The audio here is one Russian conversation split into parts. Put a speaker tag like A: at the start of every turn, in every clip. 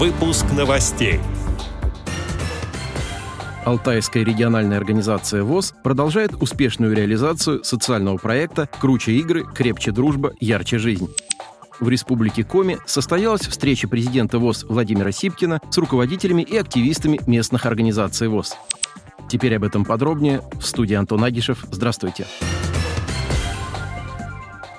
A: Выпуск новостей.
B: Алтайская региональная организация ВОЗ продолжает успешную реализацию социального проекта «Круче игры, крепче дружба, ярче жизнь». В республике Коми состоялась встреча президента ВОЗ Владимира Сипкина с руководителями и активистами местных организаций ВОЗ. Теперь об этом подробнее в студии Антон Агишев. Здравствуйте. Здравствуйте.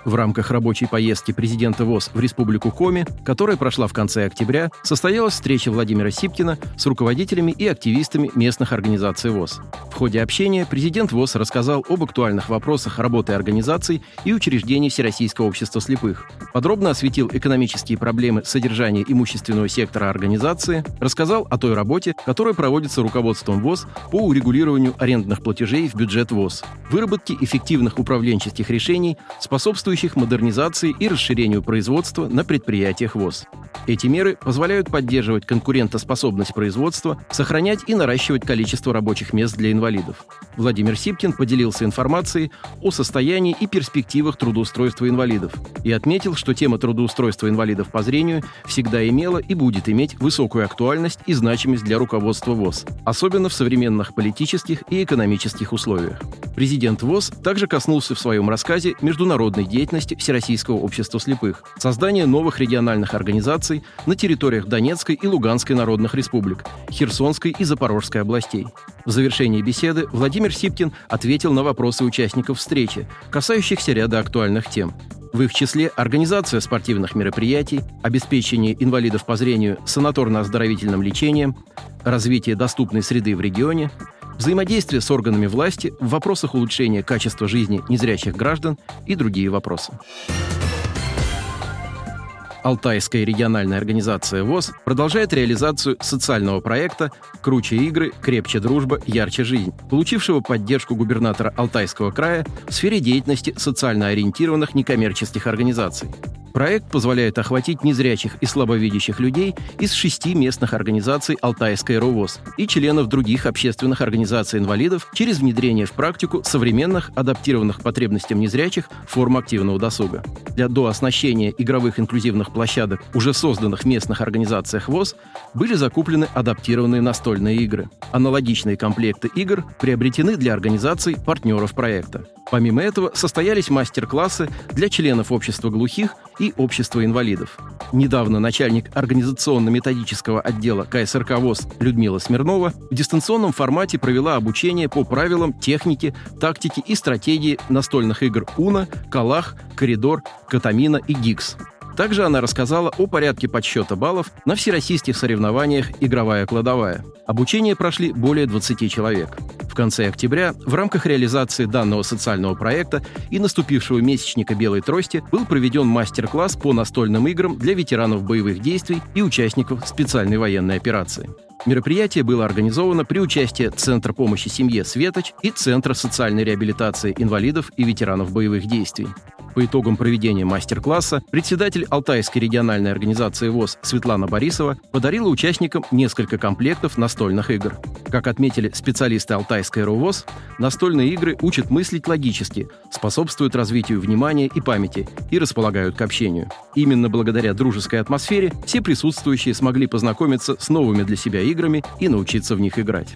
B: В рамках рабочей поездки президента ВОЗ в Республику Коми, которая прошла в конце октября, состоялась встреча Владимира Сипкина с руководителями и активистами местных организаций ВОЗ. В ходе общения президент ВОЗ рассказал об актуальных вопросах работы организаций и учреждений Всероссийского общества слепых, подробно осветил экономические проблемы содержания имущественного сектора организации, рассказал о той работе, которая проводится руководством ВОЗ по урегулированию арендных платежей в бюджет ВОЗ, выработке эффективных управленческих решений, способствующих способствующих модернизации и расширению производства на предприятиях ВОЗ. Эти меры позволяют поддерживать конкурентоспособность производства, сохранять и наращивать количество рабочих мест для инвалидов. Владимир Сипкин поделился информацией о состоянии и перспективах трудоустройства инвалидов и отметил, что тема трудоустройства инвалидов по зрению всегда имела и будет иметь высокую актуальность и значимость для руководства ВОЗ, особенно в современных политических и экономических условиях. Президент ВОЗ также коснулся в своем рассказе международной деятельности Всероссийского общества слепых, создания новых региональных организаций на территориях Донецкой и Луганской народных республик, Херсонской и Запорожской областей. В завершении беседы Владимир Сипкин ответил на вопросы участников встречи, касающихся ряда актуальных тем. В их числе организация спортивных мероприятий, обеспечение инвалидов по зрению санаторно-оздоровительным лечением, развитие доступной среды в регионе, взаимодействие с органами власти в вопросах улучшения качества жизни незрячих граждан и другие вопросы. Алтайская региональная организация ВОЗ продолжает реализацию социального проекта «Круче игры, крепче дружба, ярче жизнь», получившего поддержку губернатора Алтайского края в сфере деятельности социально ориентированных некоммерческих организаций. Проект позволяет охватить незрячих и слабовидящих людей из шести местных организаций Алтайской РОВОЗ и членов других общественных организаций инвалидов через внедрение в практику современных, адаптированных потребностям незрячих форм активного досуга. Для дооснащения игровых инклюзивных площадок, уже созданных в местных организациях ВОЗ, были закуплены адаптированные настольные игры. Аналогичные комплекты игр приобретены для организаций партнеров проекта. Помимо этого, состоялись мастер-классы для членов общества глухих и общества инвалидов. Недавно начальник организационно-методического отдела КСРК ВОЗ Людмила Смирнова в дистанционном формате провела обучение по правилам техники, тактики и стратегии настольных игр «Уна», «Калах», «Коридор», «Катамина» и «Гикс». Также она рассказала о порядке подсчета баллов на всероссийских соревнованиях «Игровая кладовая». Обучение прошли более 20 человек. Конце октября в рамках реализации данного социального проекта и наступившего месячника «Белой трости» был проведен мастер-класс по настольным играм для ветеранов боевых действий и участников специальной военной операции. Мероприятие было организовано при участии Центра помощи семье «Светоч» и Центра социальной реабилитации инвалидов и ветеранов боевых действий. По итогам проведения мастер-класса председатель Алтайской региональной организации ВОЗ Светлана Борисова подарила участникам несколько комплектов настольных игр. Как отметили специалисты Алтайской РУВОЗ, настольные игры учат мыслить логически, способствуют развитию внимания и памяти и располагают к общению. Именно благодаря дружеской атмосфере все присутствующие смогли познакомиться с новыми для себя играми и научиться в них играть.